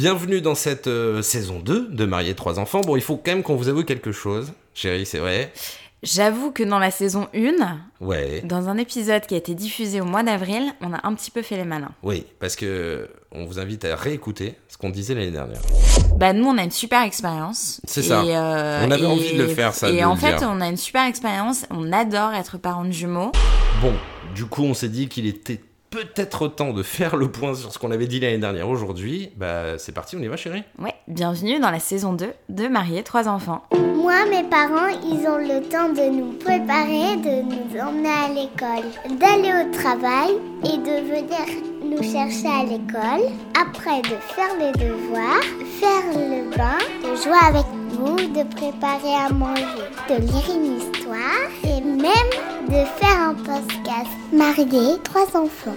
Bienvenue dans cette euh, saison 2 de Marier trois enfants. Bon, il faut quand même qu'on vous avoue quelque chose. Chérie, c'est vrai. J'avoue que dans la saison 1, Ouais. dans un épisode qui a été diffusé au mois d'avril, on a un petit peu fait les malins. Oui, parce que on vous invite à réécouter ce qu'on disait l'année dernière. Bah nous on a une super expérience. C'est ça. Euh, On avait et- envie de le faire, ça, Et en fait dire. on a une super expérience. On adore être parents de jumeaux. Bon, du coup, on s'est dit qu'il était peut-être temps de faire le point sur ce qu'on avait dit l'année dernière aujourd'hui. Bah, c'est parti, on y va, chérie? Ouais, bienvenue dans la saison 2 de Marier trois enfants. Moi, mes parents, ils ont le temps de nous préparer, de nous emmener à l'école, d'aller au travail et de venir nous chercher à l'école. Après, de faire les devoirs, faire le bain, de jouer avec nous, de préparer à manger, de lire une histoire et même de Marié, trois enfants.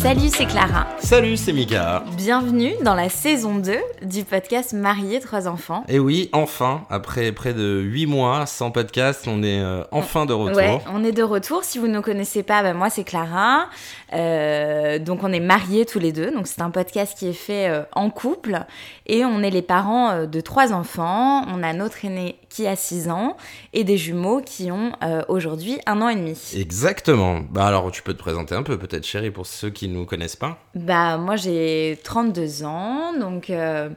Salut, c'est Clara. Salut, c'est Mika. Bienvenue dans la saison 2 du podcast Marier trois enfants. Et oui, enfin, après près de 8 mois sans podcast, on est euh, enfin de retour. Ouais, on est de retour. Si vous ne nous connaissez pas, bah, moi c'est Clara. Euh, donc on est mariés tous les deux. Donc c'est un podcast qui est fait euh, en couple et on est les parents de trois enfants. On a notre aîné qui a 6 ans et des jumeaux qui ont euh, aujourd'hui un an et demi. Exactement. Bah alors, tu peux te présenter un peu, peut-être, chérie, pour ceux qui ne nous connaissent pas. Bah moi j'ai 32 ans, donc euh,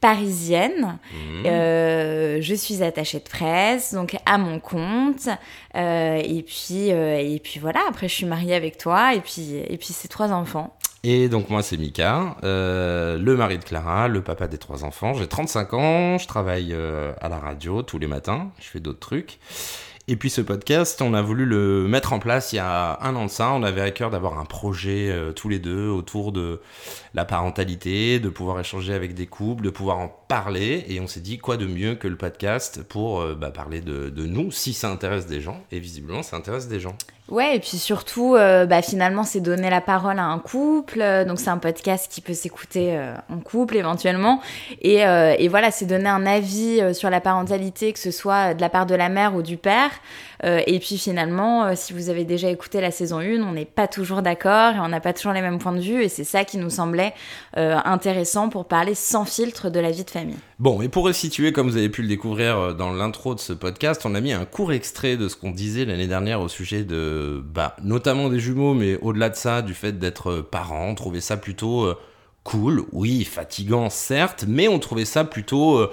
parisienne. Mhm. Euh, je suis attachée de presse, donc à mon compte. Euh, et puis euh, et puis voilà. Après, je suis mariée avec toi, et puis et puis c'est trois enfants. Et donc moi c'est Mika, euh, le mari de Clara, le papa des trois enfants. J'ai 35 ans, je travaille euh, à la radio tous les matins, je fais d'autres trucs. Et puis ce podcast, on a voulu le mettre en place il y a un an de ça. On avait à cœur d'avoir un projet euh, tous les deux autour de la parentalité, de pouvoir échanger avec des couples, de pouvoir en parler. Et on s'est dit quoi de mieux que le podcast pour euh, bah, parler de, nous si ça intéresse des gens. Et visiblement ça intéresse des gens. Ouais, et puis surtout, euh, bah, finalement, c'est donner la parole à un couple. Euh, Donc, c'est un podcast qui peut s'écouter en couple éventuellement. Et, et voilà, c'est donner un avis sur la parentalité, que ce soit de la part de la mère ou du père. Euh, et puis finalement, euh, si vous avez déjà écouté la saison 1, on n'est pas toujours d'accord et on n'a pas toujours les mêmes points de vue. Et c'est ça qui nous semblait euh, intéressant pour parler sans filtre de la vie de famille. Bon, et pour resituer, comme vous avez pu le découvrir dans l'intro de ce podcast, on a mis un court extrait de ce qu'on disait l'année dernière au sujet de, bah, notamment des jumeaux, mais au-delà de ça, du fait d'être parent. On trouvait ça plutôt cool, oui, fatigant certes, mais on trouvait ça plutôt,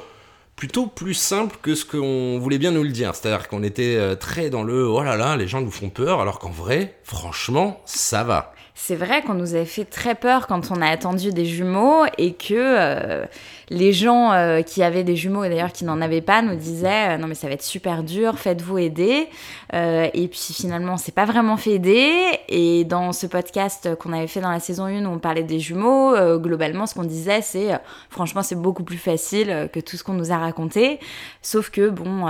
plutôt plus simple que ce qu'on voulait bien nous le dire. C'est-à-dire qu'on était euh, très dans le, oh là là, les gens nous font peur, alors qu'en vrai, franchement, ça va. C'est vrai qu'on nous avait fait très peur quand on a attendu des jumeaux et que euh, les gens euh, qui avaient des jumeaux et d'ailleurs qui n'en avaient pas nous disaient euh, non mais ça va être super dur, faites-vous aider. Et puis finalement on s'est pas vraiment fait aider. Et dans ce podcast qu'on avait fait dans la saison 1 où on parlait des jumeaux, globalement ce qu'on disait c'est franchement c'est beaucoup plus facile que tout ce qu'on nous a raconté. Sauf que bon,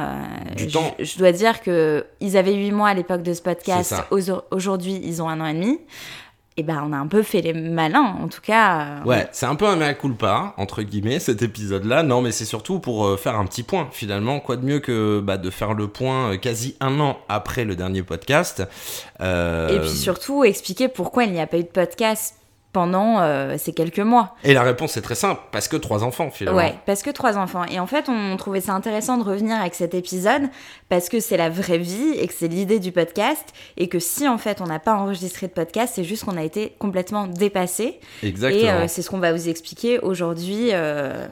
je, je dois dire que ils avaient 8 mois à l'époque de ce podcast, aujourd'hui ils ont un an et demi et ben on a un peu fait les malins, en tout cas. euh, Ouais, c'est un peu un mea culpa, entre guillemets, cet épisode-là. Non, mais c'est surtout pour euh, faire un petit point, finalement. Quoi de mieux que bah, de faire le point euh, quasi un an après le dernier podcast. Et puis surtout expliquer pourquoi il n'y a pas eu de podcast pendant euh, ces quelques mois. et la réponse est très simple, parce que trois enfants, finalement. Ouais, parce que trois enfants. Et en fait, on trouvait ça intéressant de revenir avec cet épisode parce que c'est la vraie vie et que c'est l'idée du podcast et que si en fait on n'a pas enregistré de podcast, c'est juste qu'on a été complètement dépassé. Exactement. Et euh, c'est ce qu'on va vous expliquer aujourd'hui euh,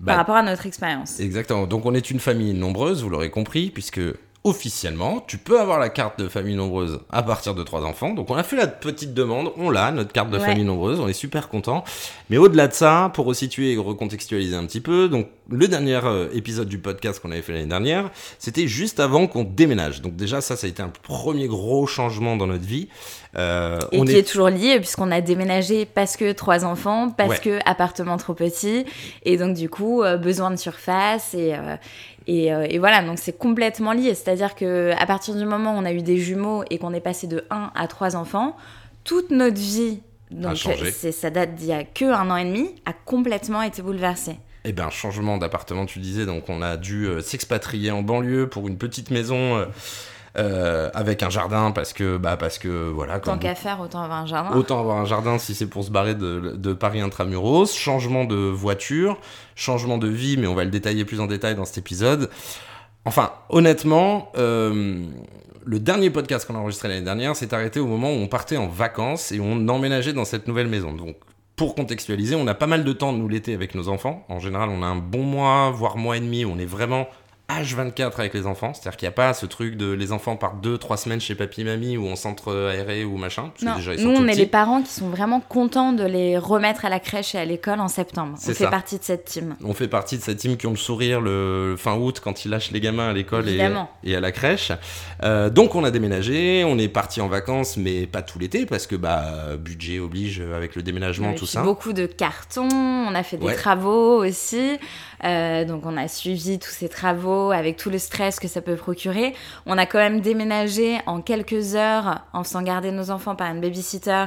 Bah, par rapport à notre expérience. Exactement. Donc on est une famille nombreuse, vous l'aurez compris, puisque officiellement, tu peux avoir la carte de famille nombreuse à partir de trois enfants. Donc on a fait la petite demande, on l'a, notre carte de Ouais. famille nombreuse, on est super content. Mais au-delà de ça, pour resituer et recontextualiser un petit peu, donc le dernier euh, épisode du podcast qu'on avait fait l'année dernière, c'était juste avant qu'on déménage. Donc déjà ça, ça a été un premier gros changement dans notre vie. Euh, Et on qui est... toujours lié puisqu'on a déménagé parce que trois enfants, parce Ouais. que appartement trop petit, et donc du coup euh, besoin de surface et euh, et, euh, et voilà donc c'est complètement lié. C'est-à-dire que à partir du moment où on a eu des jumeaux et qu'on est passé de 1 à 3 enfants, toute notre vie donc ça date d'il y a que un an et demi a complètement été bouleversée. Eh ben, changement d'appartement, tu disais, donc on a dû euh, s'expatrier en banlieue pour une petite maison euh, euh, avec un jardin parce que, bah, parce que voilà. Tant qu'à faire, autant avoir un jardin. Autant avoir un jardin si c'est pour se barrer de, de Paris intramuros, changement de voiture, changement de vie, mais on va le détailler plus en détail dans cet épisode. Enfin, honnêtement, euh, le dernier podcast qu'on a enregistré l'année dernière s'est arrêté au moment où on partait en vacances et on emménageait dans cette nouvelle maison. Donc, pour contextualiser, on a pas mal de temps, nous, l'été, avec nos enfants. En général, on a un bon mois, voire mois et demi, où on est vraiment H24 avec les enfants. C'est-à-dire qu'il n'y a pas ce truc de les enfants partent 2-3 semaines chez papy mamie ou en centre aéré ou machin. parce que Non, déjà, ils sont nous, on est les parents qui sont vraiment contents de les remettre à la crèche et à l'école en septembre. On fait partie de cette team. On fait partie de cette team qui ont le sourire le fin août quand ils lâchent les gamins à l'école et, à la crèche. Euh, donc on a déménagé, on est parti en vacances, mais pas tout l'été parce que bah budget oblige avec le déménagement, tout ça. Beaucoup de cartons, on a fait des Ouais. travaux aussi. Euh, donc on a suivi tous ces travaux avec tout le stress que ça peut procurer. On a quand même déménagé en quelques heures en faisant garder nos enfants par une babysitter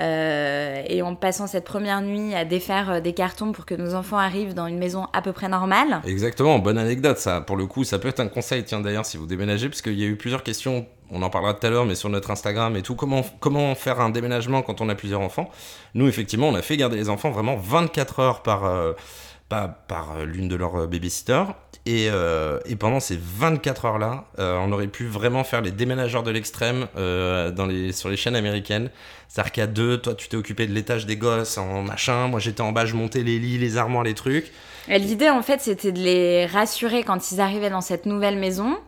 euh, et en passant cette première nuit à défaire euh, des cartons pour que nos enfants arrivent dans une maison à peu près normale. Exactement, bonne anecdote ça. Pour le coup, ça peut être un conseil, tiens d'ailleurs, si vous déménagez, parce qu'il y a eu plusieurs questions, on en parlera tout à l'heure, mais sur notre Instagram et tout, comment, faire un déménagement quand on a plusieurs enfants? Nous, effectivement, on a fait garder les enfants vraiment 24 heures par, euh, par, par, euh, l'une de leurs euh, babysitters. Et, euh, et pendant ces 24 heures-là, on aurait pu vraiment faire les déménageurs de l'extrême les, sur les chaînes américaines. C'est-à-dire qu'à deux, toi, tu t'es occupé de l'étage des gosses en machin, moi j'étais en bas, je montais les lits, les armoires, les trucs. L'idée, en fait, c'était de les rassurer quand ils arrivaient dans cette nouvelle maison.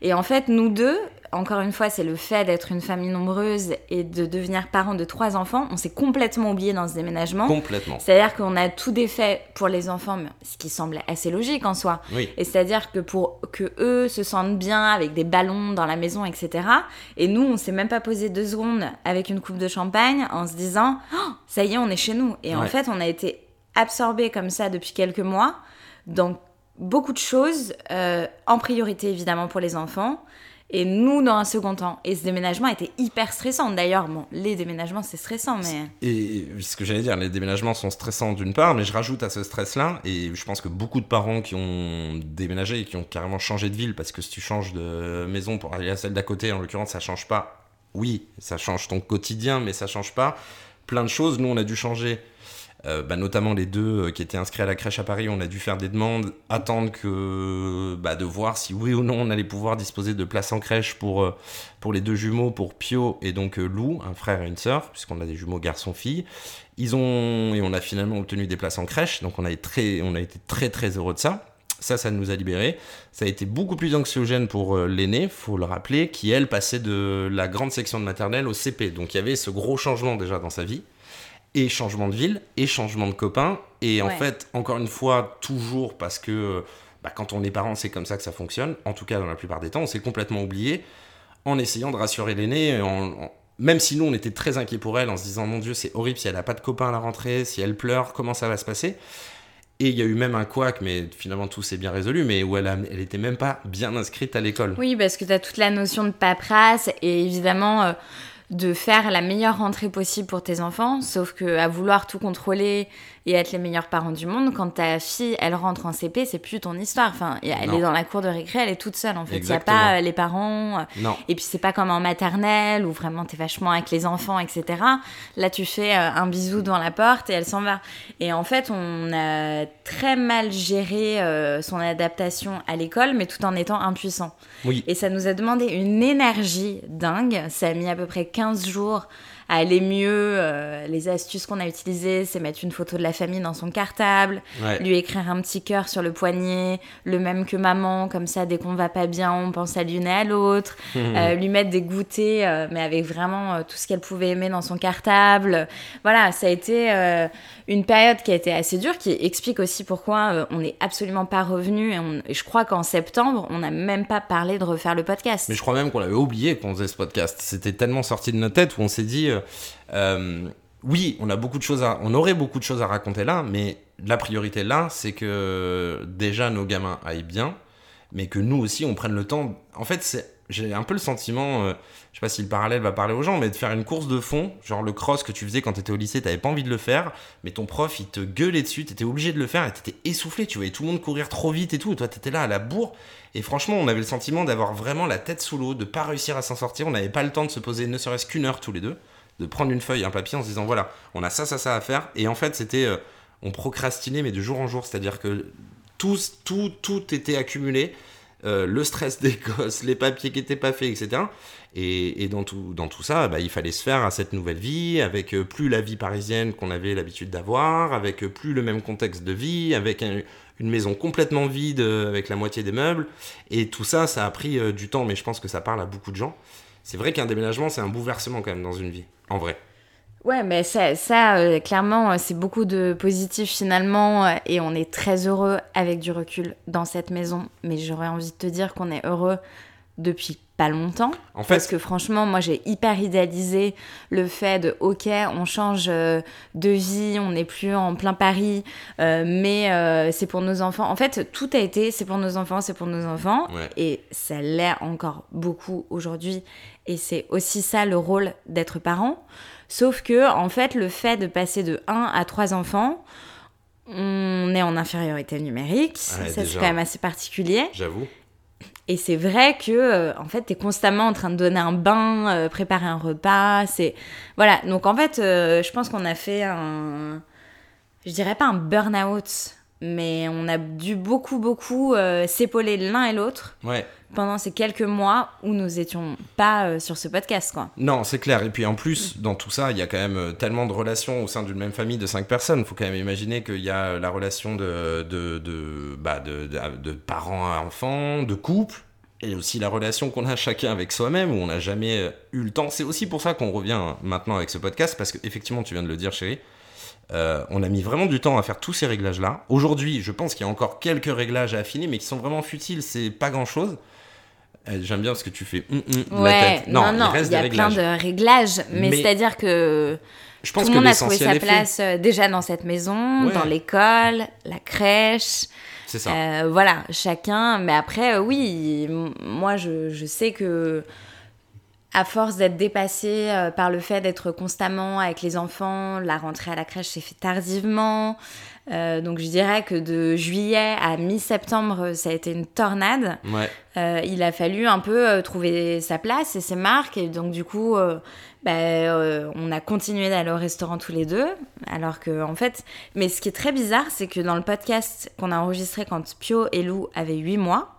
Et en fait, nous deux, encore une fois, c'est le fait d'être une famille nombreuse et de devenir parents de trois enfants. On s'est complètement oublié dans ce déménagement. Complètement. C'est-à-dire qu'on a tout défait pour les enfants, ce qui semblait assez logique en soi. Oui. Et c'est-à-dire que pour que eux se sentent bien avec des ballons dans la maison, etc. Et nous, on s'est même pas posé deux secondes avec une coupe de champagne en se disant, Oh, ça y est, on est chez nous. Et en fait, on a été absorbés comme ça depuis quelques mois dans beaucoup de choses, euh, en priorité évidemment pour les enfants. Et nous, dans un second temps. Et ce déménagement était hyper stressant. D'ailleurs, bon, les déménagements, c'est stressant, mais... Et ce que j'allais dire, les déménagements sont stressants d'une part, mais je rajoute à ce stress-là, et je pense que beaucoup de parents qui ont déménagé et qui ont carrément changé de ville, parce que si tu changes de maison pour aller à celle d'à côté, en l'occurrence, ça change pas. Oui, ça change ton quotidien, mais ça change pas plein de choses. Nous, on a dû changer. Euh, bah, notamment les deux euh, qui étaient inscrits à la crèche à Paris, on a dû faire des demandes, attendre que bah, de voir si oui ou non on allait pouvoir disposer de places en crèche pour, euh, pour les deux jumeaux, pour Pio et donc Lou, un frère et une sœur, puisqu'on a des jumeaux garçon-fille. Ils ont et on a finalement obtenu des places en crèche, donc on a été très, très heureux de ça. Ça, ça nous a libérés. Ça a été beaucoup plus anxiogène pour l'aînée, faut le rappeler, qui elle passait de la grande section de maternelle au CP. Donc il y avait ce gros changement déjà dans sa vie, et changement de ville, et changement de copains. Et en Ouais. fait, encore une fois, toujours parce que bah, quand on est parent, c'est comme ça que ça fonctionne. En tout cas, dans la plupart des temps, on s'est complètement oublié en essayant de rassurer l'aîné. Même si nous, on était très inquiets pour elle, en se disant, mon Dieu, c'est horrible si elle n'a pas de copains à la rentrée, si elle pleure, comment ça va se passer? Et il y a eu même un couac, mais finalement tout s'est bien résolu, mais où elle, a- elle était même pas bien inscrite à l'école. Oui, parce que tu as toute la notion de paperasse et évidemment euh, de faire la meilleure rentrée possible pour tes enfants. Sauf que à vouloir tout contrôler et être les meilleurs parents du monde, quand ta fille, elle rentre en CP, c'est plus ton histoire. Enfin, elle Non. est dans la cour de récré, elle est toute seule en fait. Il n'y a pas euh, les parents. euh, Non. Et puis c'est pas comme en maternelle où vraiment t'es vachement avec les enfants, etc. Là tu fais euh, un bisou devant la porte et elle s'en va. Et en fait on a très mal géré euh, son adaptation à l'école, mais tout en étant impuissant. Oui. Et ça nous a demandé une énergie dingue. Ça a mis à peu près 15 jours à aller mieux. Euh, les astuces qu'on a utilisées, c'est mettre une photo de la famille dans son cartable, Ouais. lui écrire un petit cœur sur le poignet, le même que maman, comme ça dès qu'on va pas bien, on pense à l'une et à l'autre, Euh, lui mettre des goûters, euh, mais avec vraiment tout ce qu'elle pouvait aimer dans son cartable. Voilà, ça a été une période qui a été assez dure, qui explique aussi pourquoi euh, on n'est absolument pas revenu. Et, je crois qu'en septembre, on n'a même pas parlé de refaire le podcast. Mais je crois même qu'on l'avait oublié qu'on faisait ce podcast. C'était tellement sorti de notre tête où on s'est dit, euh, euh, oui, on a beaucoup de choses on aurait beaucoup de choses à raconter là, mais la priorité là, c'est que déjà nos gamins aillent bien, mais que nous aussi on prenne le temps. En fait, c'est j'ai un peu le sentiment, euh, je sais pas si le parallèle va parler aux gens, mais de faire une course de fond, genre le cross que tu faisais quand t'étais au lycée, t'avais pas envie de le faire, mais ton prof il te gueulait dessus, t'étais obligé de le faire et t'étais essoufflé, tu voyais tout le monde courir trop vite et tout, et toi t'étais là à la bourre, et franchement on avait le sentiment d'avoir vraiment la tête sous l'eau, de pas réussir à s'en sortir, on n'avait pas le temps de se poser ne serait-ce qu'une heure tous les deux, de prendre une feuille, un papier en se disant voilà, on a ça, ça, ça à faire, et en fait c'était, euh, on procrastinait mais de jour en jour, c'est-à-dire que tout, tout, tout était accumulé. Euh, le stress des gosses, les papiers qui n'étaient pas faits, etc. Et, dans, tout, ça, bah, il fallait se faire à cette nouvelle vie, avec euh, plus la vie parisienne qu'on avait l'habitude d'avoir, avec euh, plus le même contexte de vie, avec un- une maison complètement vide, avec la moitié des meubles. Et tout ça, ça a pris du temps, mais je pense que ça parle à beaucoup de gens. C'est vrai qu'un déménagement, c'est un bouleversement quand même dans une vie, en vrai. Ouais, mais ça, ça euh, clairement, euh, c'est beaucoup de positif finalement, euh, et on est très heureux avec du recul dans cette maison. Mais j'aurais envie de te dire qu'on est heureux depuis pas longtemps. En fait, Parce que franchement, moi j'ai hyper idéalisé le fait de ok, on change euh, de vie, on n'est plus en plein Paris, euh, mais euh, c'est pour nos enfants. En fait, tout a été c'est pour nos enfants, c'est pour nos enfants. Ouais. Et ça l'est encore beaucoup aujourd'hui. Et c'est aussi ça le rôle d'être parent. Sauf que, en fait, le fait de passer de 1 à 3 enfants, on est en infériorité numérique. Ouais, ça, c'est quand même assez particulier. j'avoue. Et c'est vrai que, euh, en fait, t'es constamment en train de donner un bain, euh, préparer un repas. C'est voilà. Donc en fait, euh, je pense qu'on a fait un, je dirais pas un burn-out, mais on a dû beaucoup, beaucoup euh, s'épauler l'un et l'autre Ouais. Pendant ces quelques mois où nous étions pas euh, sur ce podcast, quoi. Non, c'est clair. Et puis en plus, dans tout ça, il y a quand même euh, tellement de relations au sein d'une même famille de cinq personnes. Il faut quand même imaginer qu'il y a la relation de, de, de, bah, parents à enfants, de couple, et aussi la relation qu'on a chacun avec soi-même, où on n'a jamais euh, eu le temps. C'est aussi pour ça qu'on revient maintenant avec ce podcast, parce qu'effectivement, tu viens de le dire, chérie. on a mis vraiment du temps à faire tous ces réglages-là. Aujourd'hui, je pense qu'il y a encore quelques réglages à affiner, mais qui sont vraiment futiles. C'est pas grand-chose. Euh, J'aime bien ce que tu fais. hum, de la tête. non, il non, reste il y a des plein de réglages, mais, Mais- c'est-à-dire que Je tout le monde a trouvé sa fait. place euh, déjà dans cette maison, Ouais. dans l'école, la crèche. C'est ça. Euh, voilà, chacun. Mais après, euh, oui, moi, je, je sais que à force d'être dépassée euh, par le fait d'être constamment avec les enfants, la rentrée à la crèche s'est fait tardivement. Euh, donc je dirais que de juillet à mi-septembre, ça a été une tornade. Ouais. Euh, il a fallu un peu euh, trouver sa place et ses marques. Et donc, du coup, bah, on a continué d'aller au restaurant tous les deux. Alors que, en fait, mais ce qui est très bizarre, c'est que dans le podcast qu'on a enregistré quand Pio et Lou avaient 8 mois,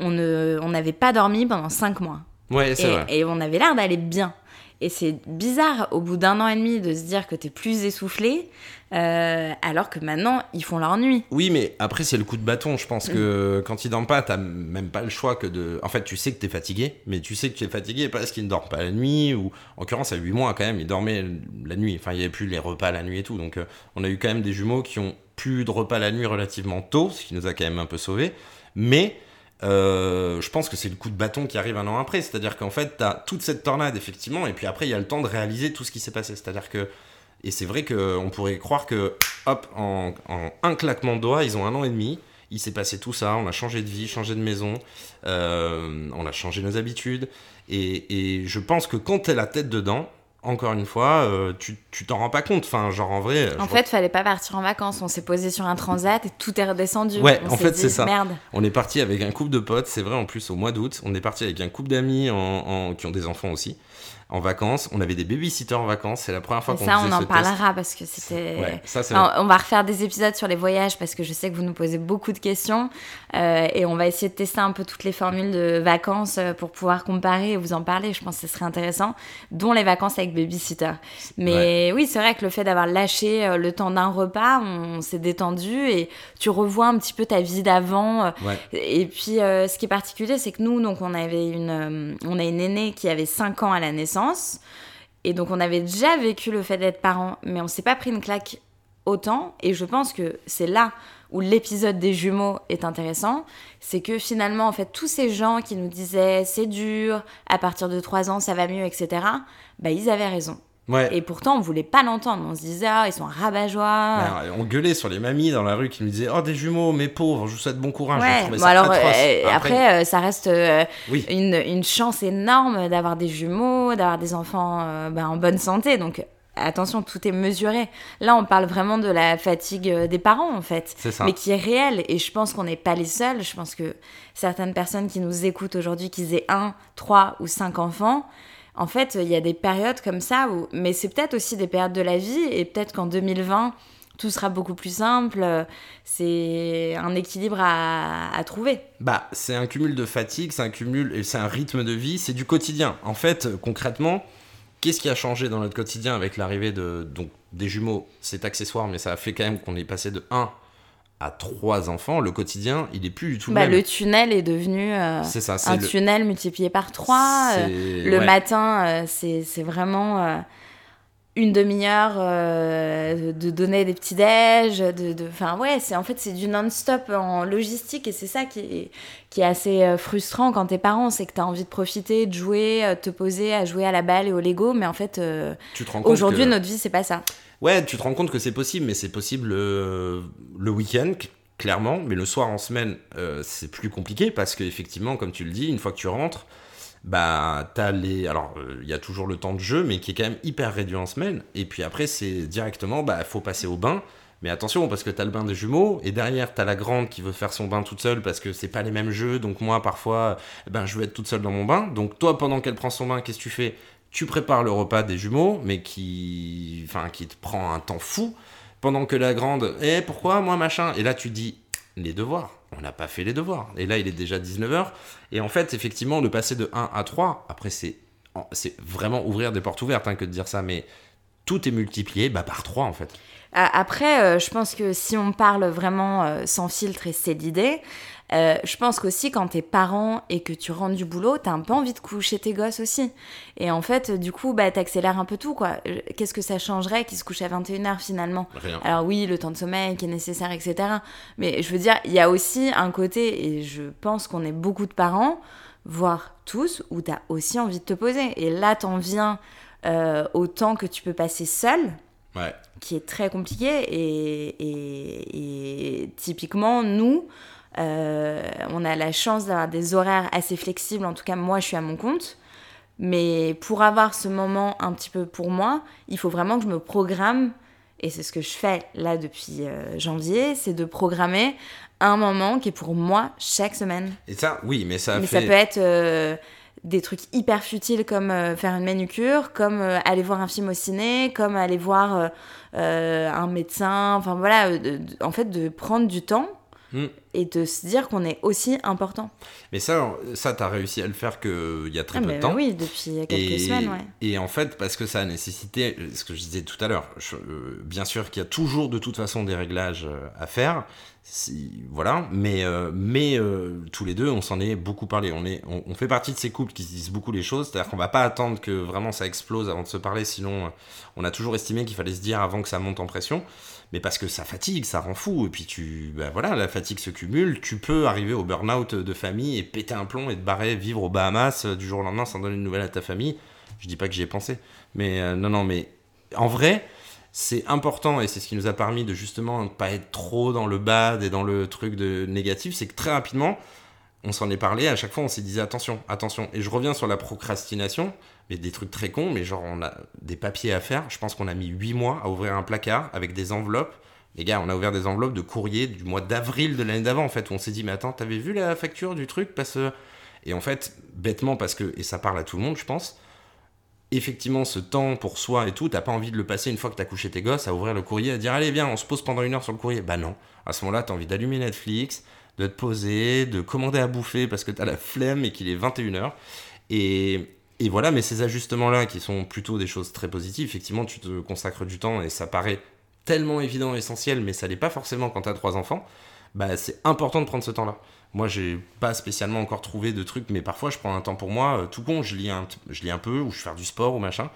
on ne- on n'avait pas dormi pendant 5 mois. Ouais, c'est vrai. Et, et on avait l'air d'aller bien. Et c'est bizarre, au bout d'un an et demi, de se dire que t'es plus essoufflé, euh, alors que maintenant, ils font leur nuit. Oui, mais après, c'est le coup de bâton. Je pense Mm. que quand il dort pas, t'as même pas le choix que de. En fait, tu sais que t'es fatigué, mais tu sais que tu es fatigué parce qu'il ne dort pas la nuit, ou en l'occurrence, à 8 mois quand même, il dormait la nuit. Enfin, il n'y avait plus les repas la nuit et tout. Donc, euh, on a eu quand même des jumeaux qui ont plus de repas la nuit relativement tôt, ce qui nous a quand même un peu sauvés. Mais. euh, je pense que c'est le coup de bâton qui arrive un an après. C'est-à-dire qu'en fait, tu as toute cette tornade, effectivement, et puis après, il y a le temps de réaliser tout ce qui s'est passé. C'est-à-dire que. Et c'est vrai qu'on pourrait croire que, hop, en, en un claquement de doigts, ils ont un an et demi. Il s'est passé tout ça, on a changé de vie, changé de maison, euh, on a changé nos habitudes. Et, et je pense que quand t'es la tête dedans, encore une fois, euh, tu t'en rends pas compte. Enfin, genre en vrai. En fait, fallait pas partir en vacances. On s'est posé sur un transat et tout est redescendu. Ouais, On en fait, c'est ça. Merde. On est parti avec un couple de potes, c'est vrai en plus au mois d'août. On est parti avec un couple d'amis en, en- qui ont des enfants aussi, en vacances. On avait des babysitters en vacances. C'est la première fois qu'on ça, faisait on en ce test. parlera parce que c'était. Ouais, ça. Alors, on va refaire des épisodes sur les voyages parce que je sais que vous nous posez beaucoup de questions euh, et on va essayer de tester un peu toutes les formules de vacances euh, pour pouvoir comparer et vous en parler. Je pense que ce serait intéressant, dont les vacances avec babysitter. Mais oui, c'est vrai que le fait d'avoir lâché euh, le temps d'un repas, on, s'est détendu et tu revois un petit peu ta vie d'avant. Ouais. Et puis, euh, ce qui est particulier, c'est que nous, donc, on avait une, euh, on a une aînée qui avait 5 ans à la naissance. Et donc, on avait déjà vécu le fait d'être parent, mais on s'est pas pris une claque autant. Et je pense que c'est là où l'épisode des jumeaux est intéressant. C'est que finalement, en fait, tous ces gens qui nous disaient c'est dur, à partir de 3 ans, ça va mieux, etc., bah, ils avaient raison. Ouais. Et pourtant, on voulait pas l'entendre. On se disait, ah, ils sont rabat-joie. On gueulait sur les mamies dans la rue qui nous disaient Oh, des jumeaux, mes pauvres, je vous souhaite bon courage. Je Ouais, trouvais bon, ça alors euh, après, euh, ça reste euh, Oui. une, une chance énorme d'avoir des jumeaux, d'avoir des enfants ben, en bonne santé. Donc attention, tout est mesuré. Là, on parle vraiment de la fatigue des parents, en fait, C'est ça. mais qui est réelle. Et je pense qu'on n'est pas les seuls. Je pense que certaines personnes qui nous écoutent aujourd'hui, qu'ils aient un, trois ou cinq enfants, en fait, il y a des périodes comme ça, où... mais c'est peut-être aussi des périodes de la vie, et peut-être qu'en 2020, tout sera beaucoup plus simple. C'est un équilibre à, trouver. Bah, c'est un cumul de fatigue, c'est un cumul, c'est un rythme de vie, c'est du quotidien. En fait, concrètement, qu'est-ce qui a changé dans notre quotidien avec l'arrivée de, donc, des jumeaux C'est accessoire, mais ça a fait quand même qu'on est passé de 1 à 3 enfants. Le quotidien, il est plus du tout le Bah, même. le tunnel est devenu euh, C'est ça, un le... tunnel multiplié par 3. c'est- le ouais. matin, euh, c'est c'est vraiment euh, une demi-heure euh, de donner des petits déj. De, enfin, ouais, c'est en fait, c'est du non-stop en logistique et c'est ça qui est, qui est assez euh, frustrant quand t'es parent. C'est que t'as envie de profiter, de jouer, euh, te poser à jouer à la balle et au Lego. Mais en fait, euh, aujourd'hui, que- notre vie, c'est pas ça. Ouais, tu te rends compte que c'est possible, mais c'est possible euh, le week-end, clairement. Mais le soir en semaine, c'est plus compliqué parce qu'effectivement, comme tu le dis, une fois que tu rentres, bah, t'as les. Alors, euh, il y a toujours le temps de jeu, mais qui est quand même hyper réduit en semaine. Et puis après, c'est directement, bah, faut passer au bain. Mais attention, parce que t'as le bain des jumeaux, et derrière, t'as la grande qui veut faire son bain toute seule parce que c'est pas les mêmes jeux. Donc, moi, parfois, eh ben, je veux être toute seule dans mon bain. Donc, toi, pendant qu'elle prend son bain, qu'est-ce que tu fais? Tu prépares le repas des jumeaux, mais qui, enfin, qui te prend un temps fou, pendant que la grande, eh, pourquoi moi machin? Et là, tu dis, les devoirs, on n'a pas fait les devoirs. Et là, il est déjà 19h. Et en fait, effectivement, de passer de 1 à 3, après, c'est, c'est vraiment ouvrir des portes ouvertes hein, que de dire ça, mais tout est multiplié bah, par 3 en fait. Après, euh, je pense que si on parle vraiment euh, sans filtre, et c'est l'idée, euh, je pense qu'aussi quand t'es parent et que tu rentres du boulot, t'as un peu envie de coucher tes gosses aussi. Et en fait, du coup, bah, t'accélères un peu tout, quoi. Euh, Qu'est-ce que ça changerait qu'ils se couchent à 21h finalement Rien. Alors oui, le temps de sommeil qui est nécessaire, etc. Mais je veux dire, il y a aussi un côté, et je pense qu'on est beaucoup de parents, voire tous, où t'as aussi envie de te poser. Et là, t'en viens euh, au temps que tu peux passer seul Ouais. qui est très compliqué et, et- et typiquement nous euh, on a la chance d'avoir des horaires assez flexibles en tout cas moi je suis à mon compte mais pour avoir ce moment un petit peu pour moi il faut vraiment que je me programme et c'est ce que je fais là depuis euh, janvier c'est de programmer un moment qui est pour moi chaque semaine Et ça, oui, mais ça mais fait. ça peut être euh, des trucs hyper futiles comme euh, faire une manucure, comme euh, aller voir un film au ciné, comme aller voir un médecin. Enfin voilà, de- de- en fait, de prendre du temps Mm. et de se dire qu'on est aussi important. Mais ça, ça t'as réussi à le faire qu'il y a très Ah, peu de temps. oui, depuis quelques et, semaines, ouais. et en fait, parce que ça a nécessité, ce que je disais tout à l'heure, euh, bien sûr qu'il y a toujours de toute façon des réglages euh, à faire, voilà, mais, euh, mais euh, tous les deux, on s'en est beaucoup parlé. On, est, on, fait partie de ces couples qui se disent beaucoup les choses, c'est-à-dire qu'on va pas attendre que vraiment ça explose avant de se parler, sinon euh, on a toujours estimé qu'il fallait se dire avant que ça monte en pression. Mais parce que ça fatigue, ça rend fou, et puis tu, bah voilà, la fatigue se cumule, tu peux arriver au burn-out de famille et péter un plomb et te barrer vivre aux Bahamas du jour au lendemain sans donner de nouvelles à ta famille. Je dis pas que j'y ai pensé, mais non, non, mais en vrai, c'est important et c'est ce qui nous a permis de justement ne pas être trop dans le bad et dans le truc de négatif, c'est que très rapidement, on s'en est parlé, à chaque fois on s'est dit attention, attention. Et je reviens sur la procrastination, mais des trucs très cons, mais genre on a des papiers à faire, je pense qu'on a mis 8 mois à ouvrir un placard avec des enveloppes. Les gars, on a ouvert des enveloppes de courrier du mois d'avril de l'année d'avant, en fait, où on s'est dit, mais attends, t'avais vu la facture du truc? Parce. Et en fait, bêtement, parce que, et ça parle à tout le monde, je pense, effectivement, ce temps pour soi et tout, t'as pas envie de le passer une fois que t'as couché tes gosses à ouvrir le courrier, à dire, allez, viens, on se pose pendant une heure sur le courrier. Bah non. À ce moment-là, t'as envie d'allumer Netflix, de te poser, de commander à bouffer parce que t'as la flemme et qu'il est 21h. Et, et voilà, mais ces ajustements-là, qui sont plutôt des choses très positives, effectivement, tu te consacres du temps et ça paraît tellement évident essentiel, mais ça l'est pas forcément quand t'as trois enfants. Bah, c'est important de prendre ce temps-là. Moi, j'ai pas spécialement encore trouvé de trucs, mais parfois, je prends un temps pour moi, euh, tout con, je lis, un, je lis un peu, ou je fais du sport, ou machin.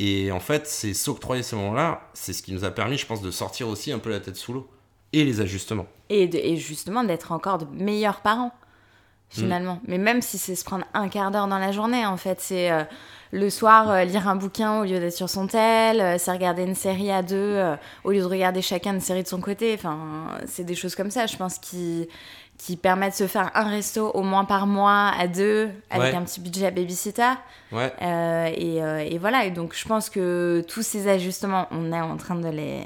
Et en fait, c'est s'octroyer ces moments-là, c'est ce qui nous a permis, je pense, de sortir aussi un peu la tête sous l'eau. Et les ajustements. Et, de- et justement d'être encore de meilleurs parents. finalement. Mais même si c'est se prendre un quart d'heure dans la journée, en fait, c'est euh, le soir euh, lire un bouquin au lieu d'être sur son tel, euh, c'est regarder une série à deux au lieu de regarder chacun une série de son côté. Enfin, c'est des choses comme ça, je pense, qui, qui permettent de se faire un resto au moins par mois à deux, avec Ouais. un petit budget à babysitter. Ouais. Euh, et, euh, et voilà, et donc je pense que tous ces ajustements, on est en train de les,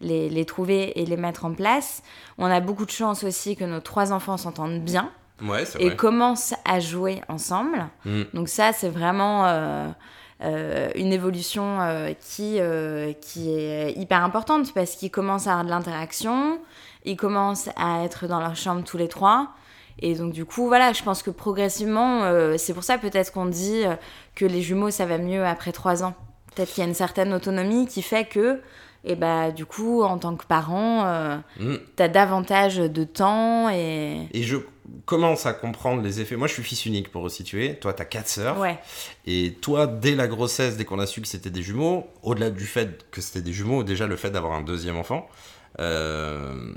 les, les trouver et les mettre en place. On a beaucoup de chance aussi que nos trois enfants s'entendent bien Ouais, et vrai. commencent à jouer ensemble. Mm. Donc ça, c'est vraiment euh, euh, une évolution euh, qui, euh, qui est hyper importante parce qu'ils commencent à avoir de l'interaction, ils commencent à être dans leur chambre tous les trois. Et donc du coup, voilà, je pense que progressivement, euh, c'est pour ça peut-être qu'on dit euh, que les jumeaux, ça va mieux après trois ans. Peut-être qu'il y a une certaine autonomie qui fait que, et bah du coup, en tant que parent, euh, Mm. t'as davantage de temps et... Et je commence à comprendre les effets. Moi, je suis fils unique pour resituer. Toi, t'as quatre sœurs. Ouais. Et toi, dès la grossesse, dès qu'on a su que c'était des jumeaux, au-delà du fait que c'était des jumeaux, déjà le fait d'avoir un deuxième enfant, euh,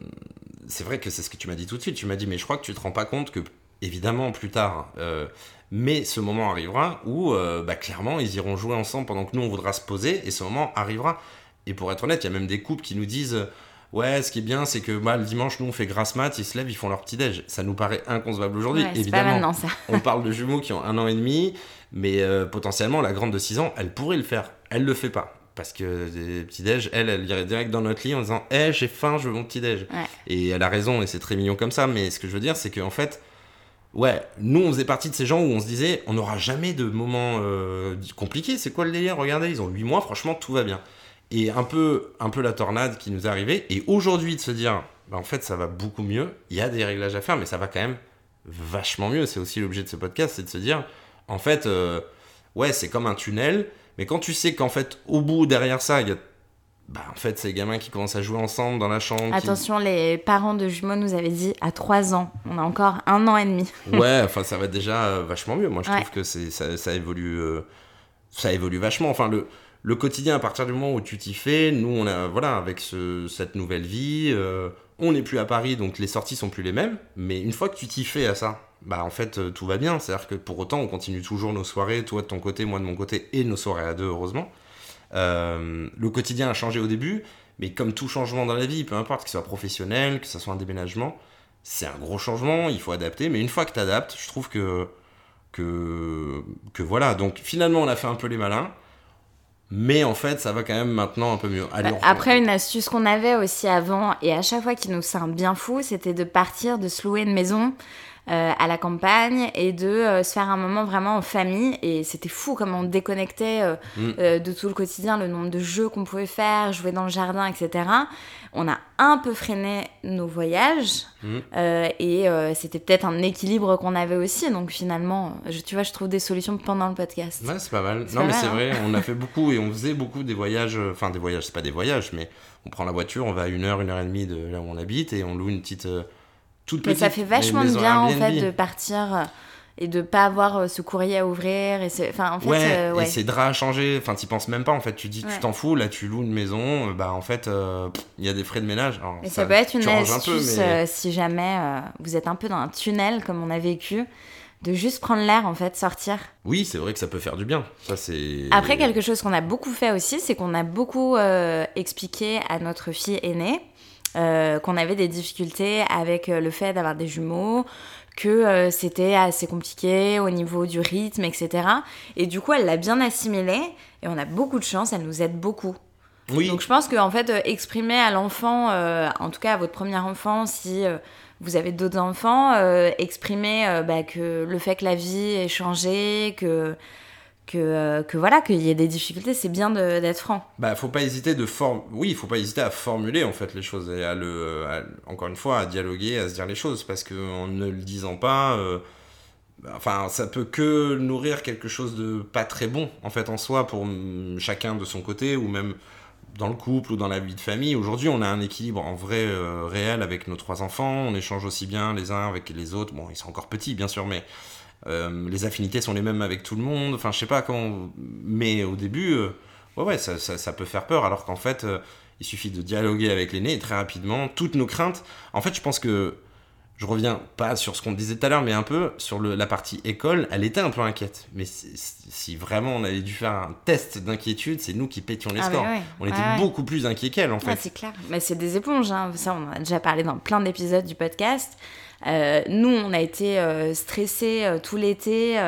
c'est vrai que c'est ce que tu m'as dit tout de suite. Tu m'as dit, mais je crois que tu te rends pas compte que, évidemment, plus tard, euh, mais ce moment arrivera où, euh, bah, clairement, ils iront jouer ensemble pendant que nous, on voudra se poser, et ce moment arrivera. Et pour être honnête, il y a même des couples qui nous disent. Ouais, ce qui est bien, c'est que bah, le dimanche, nous, on fait grasse mat, ils se lèvent, ils font leur petit-déj. Ça nous paraît inconcevable aujourd'hui, Ouais, c'est pas évidemment. maintenant ça. On parle de jumeaux qui ont un an et demi, mais euh, potentiellement, la grande de 6 ans, elle pourrait le faire. Elle le fait pas. Parce que des petits-déj, elle, elle irait direct dans notre lit en disant Hé, j'ai faim, je veux mon petit-déj. Ouais. Et elle a raison, et c'est très mignon comme ça, mais ce que je veux dire, c'est qu'en fait, ouais, nous, on faisait partie de ces gens où on se disait On n'aura jamais de moments euh, compliqués. C'est quoi le délire? Regardez, ils ont 8 mois, franchement, tout va bien. Et un peu, un peu la tornade qui nous est arrivée, et aujourd'hui, de se dire bah, En fait, ça va beaucoup mieux, il y a des réglages à faire, mais ça va quand même vachement mieux. C'est aussi l'objet de ce podcast, c'est de se dire, en fait, euh, ouais, c'est comme un tunnel, mais quand tu sais qu'en fait, au bout, derrière ça, il y a, bah, en fait, les gamins qui commencent à jouer ensemble dans la chambre. qui- Attention, les parents de jumeaux nous avaient dit à 3 ans. On a encore un an et demi. Ouais, enfin, ça va déjà euh, vachement mieux. Moi, je Ouais. trouve que ça, ça évolue, euh, ça évolue vachement. Enfin, le, le quotidien, à partir du moment où tu t'y fais, nous, on a, voilà, avec ce- cette nouvelle vie, euh, on n'est plus à Paris, donc les sorties sont plus les mêmes. Mais une fois que tu t'y fais à ça, bah, en fait, euh, tout va bien. C'est-à-dire que pour autant, on continue toujours nos soirées, toi de ton côté, moi de mon côté, et nos soirées à deux, heureusement. Euh, le quotidien a changé au début, mais comme tout changement dans la vie, peu importe que soit professionnel, que ce soit un déménagement, c'est un gros changement, il faut adapter. Mais une fois que tu adaptes, je trouve que, que, que voilà. Donc finalement, on a fait un peu les malins. Mais en fait, ça va quand même maintenant un peu mieux. Allez, Bah, Après, une astuce qu'on avait aussi avant, et à chaque fois qu'il nous semble bien fou, c'était de partir, de se louer une maison euh, à la campagne et de euh, se faire un moment vraiment en famille. Et c'était fou comme on déconnectait euh, Mm. de tout le quotidien, le nombre de jeux qu'on pouvait faire, jouer dans le jardin, etc. On a un peu freiné nos voyages Mm. et c'était peut-être un équilibre qu'on avait aussi. Donc finalement, je, tu vois, je trouve des solutions pendant le podcast. Ouais, c'est pas mal. Non, pas mais c'est hein. vrai, on a fait beaucoup et on faisait beaucoup des voyages. Enfin, des voyages, c'est pas des voyages, mais on prend la voiture, on va à une heure, une heure et demie de là où on habite et on loue une petite. Toute Mais ça fait vachement de bien en fait de partir euh, et de pas avoir euh, ce courrier à ouvrir et c'est enfin en fait ouais, euh, ouais. et ces draps à changer, enfin t'y penses même pas en fait, tu dis Ouais. tu t'en fous, là tu loues une maison, bah en fait euh, il y a des frais de ménage. Alors, mais ça, peut être une tu ranges un peu, astuce mais- si jamais euh, vous êtes un peu dans un tunnel comme on a vécu de juste prendre l'air en fait sortir Oui, c'est vrai que ça peut faire du bien. Ça c'est. après quelque chose qu'on a beaucoup fait aussi c'est qu'on a beaucoup euh, expliqué à notre fille aînée euh, qu'on avait des difficultés avec euh, le fait d'avoir des jumeaux que euh, c'était assez compliqué au niveau du rythme, etc. Et du coup, elle l'a bien assimilé et on a beaucoup de chance, elle nous aide beaucoup. Oui. Donc je pense qu'en fait, euh, exprimer à l'enfant, euh, en tout cas à votre premier enfant, si vous avez d'autres enfants, exprimer bah, que le fait que la vie ait changé, que, que, euh, que voilà, qu'il y ait des difficultés, c'est bien d'être franc. Bah, faut pas hésiter de form... Oui, il faut pas hésiter à formuler en fait les choses et à le, encore une fois, à dialoguer, à se dire les choses parce que en ne le disant pas, euh, bah, enfin, ça peut que nourrir quelque chose de pas très bon en fait en soi pour chacun de son côté ou même dans le couple ou dans la vie de famille. Aujourd'hui, on a un équilibre en vrai euh, réel avec nos trois enfants. On échange aussi bien les uns avec les autres. Bon, ils sont encore petits, bien sûr, mais euh, les affinités sont les mêmes avec tout le monde. Enfin, je sais pas comment. Mais au début, euh, ouais, ouais, ça, ça, ça peut faire peur. Alors qu'en fait, euh, il suffit de dialoguer avec l'aîné et très rapidement, toutes nos craintes. En fait, je pense que je reviens pas sur ce qu'on disait tout à l'heure, mais un peu sur le, la partie école, elle était un peu inquiète. Mais si, vraiment on avait dû faire un test d'inquiétude, c'est nous qui pétions les Ah, scores. ouais. On était Ouais, beaucoup plus inquiets qu'elle, en Ah, fait. c'est clair. Mais c'est des éponges. Hein. Ça, on en a déjà parlé dans plein d'épisodes du podcast. Euh, nous, on a été euh, stressés euh, tout l'été,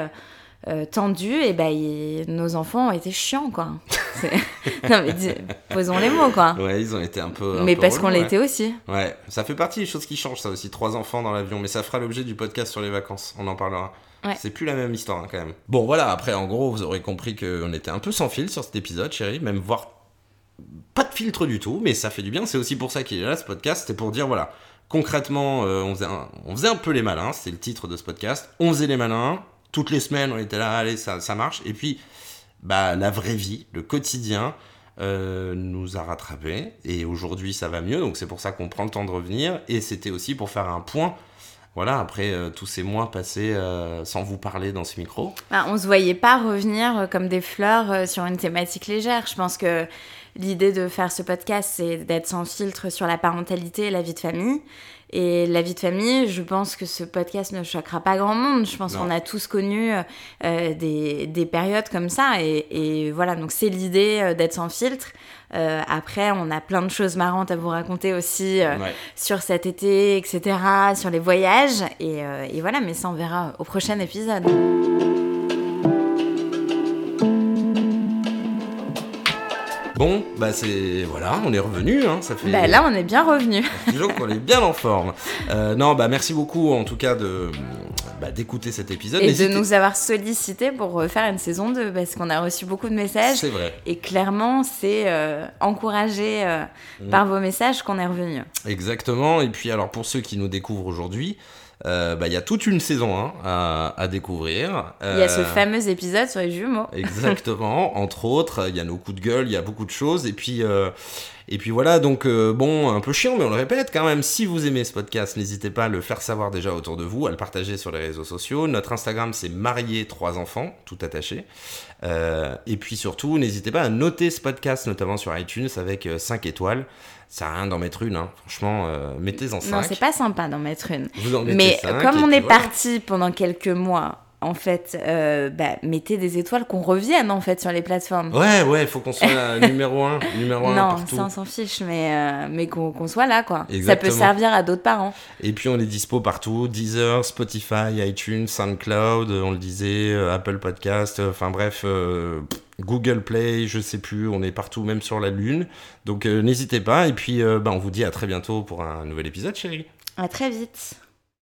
euh, tendus, et ben il- nos enfants ont été chiants, quoi. C'est- non, mais dis- posons les mots, quoi. Ouais, ils ont été un peu. un mais peu parce qu'on ouais. l'était aussi. Ouais, ça fait partie des choses qui changent, ça aussi. Trois enfants dans l'avion, mais ça fera l'objet du podcast sur les vacances. On en parlera. Ouais. C'est plus la même histoire hein, quand même. Bon, voilà. Après, en gros, vous aurez compris qu'on était un peu sans fil sur cet épisode, chérie, même voire pas de filtre du tout, mais ça fait du bien. C'est aussi pour ça qu'il est là, ce podcast. C'était pour dire, voilà, concrètement, euh, on, faisait un, on un peu les malins. C'était le titre de ce podcast. On faisait les malins. Toutes les semaines, on était là, allez, ça, marche. Et puis, bah, la vraie vie, le quotidien, euh, nous a rattrapés. Et aujourd'hui, ça va mieux. Donc, c'est pour ça qu'on prend le temps de revenir. Et c'était aussi pour faire un point. Voilà, après euh, tous ces mois passés sans vous parler dans ce micro. Bah, on se voyait pas revenir comme des fleurs sur une thématique légère. Je pense que l'idée de faire ce podcast, c'est d'être sans filtre sur la parentalité et la vie de famille. Et la vie de famille, je pense que ce podcast ne choquera pas grand monde. Je pense qu'on a tous connu euh, des, des périodes comme ça. Et, et voilà, donc c'est l'idée euh, d'être sans filtre. Euh, après, on a plein de choses marrantes à vous raconter aussi euh, Ouais. sur cet été, etc., sur les voyages. Et, et voilà, mais ça, on verra au prochain épisode. Bon, bah c'est voilà, on est revenu. Hein, ça fait Bah là, on est bien revenu. disons qu'on est bien en forme. Euh, non, bah merci beaucoup en tout cas de bah, d'écouter cet épisode. Et de nous avoir sollicité pour refaire une saison 2, parce qu'on a reçu beaucoup de messages. C'est vrai. Et clairement, c'est euh, encouragé euh, Mm. par vos messages qu'on est revenu. Exactement. Et puis alors pour ceux qui nous découvrent aujourd'hui, euh, bah, il y a toute une saison hein, à, à découvrir. Il y a ce Euh, fameux épisode sur les jumeaux. Exactement, entre autres, il y a nos coups de gueule, il y a beaucoup de choses, et puis, euh, et puis voilà, donc bon, un peu chiant, mais on le répète quand même, si vous aimez ce podcast, n'hésitez pas à le faire savoir déjà autour de vous, à le partager sur les réseaux sociaux. Notre Instagram, c'est marié trois enfants, tout attaché. Et puis surtout, n'hésitez pas à noter ce podcast, notamment sur iTunes, avec 5 étoiles. Ça rien d'en mettre une, hein. franchement, euh, mettez-en 5. Non, c'est pas sympa d'en mettre une. Vous en mettez Mais cinq, comme on est voilà. parti pendant quelques mois, en fait, euh, bah, mettez des étoiles qu'on revienne en fait sur les plateformes. Ouais, ouais, il faut qu'on soit numéro 1, numéro 1 non, partout. ça on s'en fiche, mais, euh, mais qu'on soit là quoi. Exactement. Ça peut servir à d'autres parents. Et puis on est dispo partout, Deezer, Spotify, iTunes, SoundCloud, euh, on le disait, Apple Podcast, enfin bref, euh, Google Play, je sais plus, on est partout, même sur la Lune. Donc n'hésitez pas, et puis bah, on vous dit à très bientôt pour un nouvel épisode, chérie. À très vite.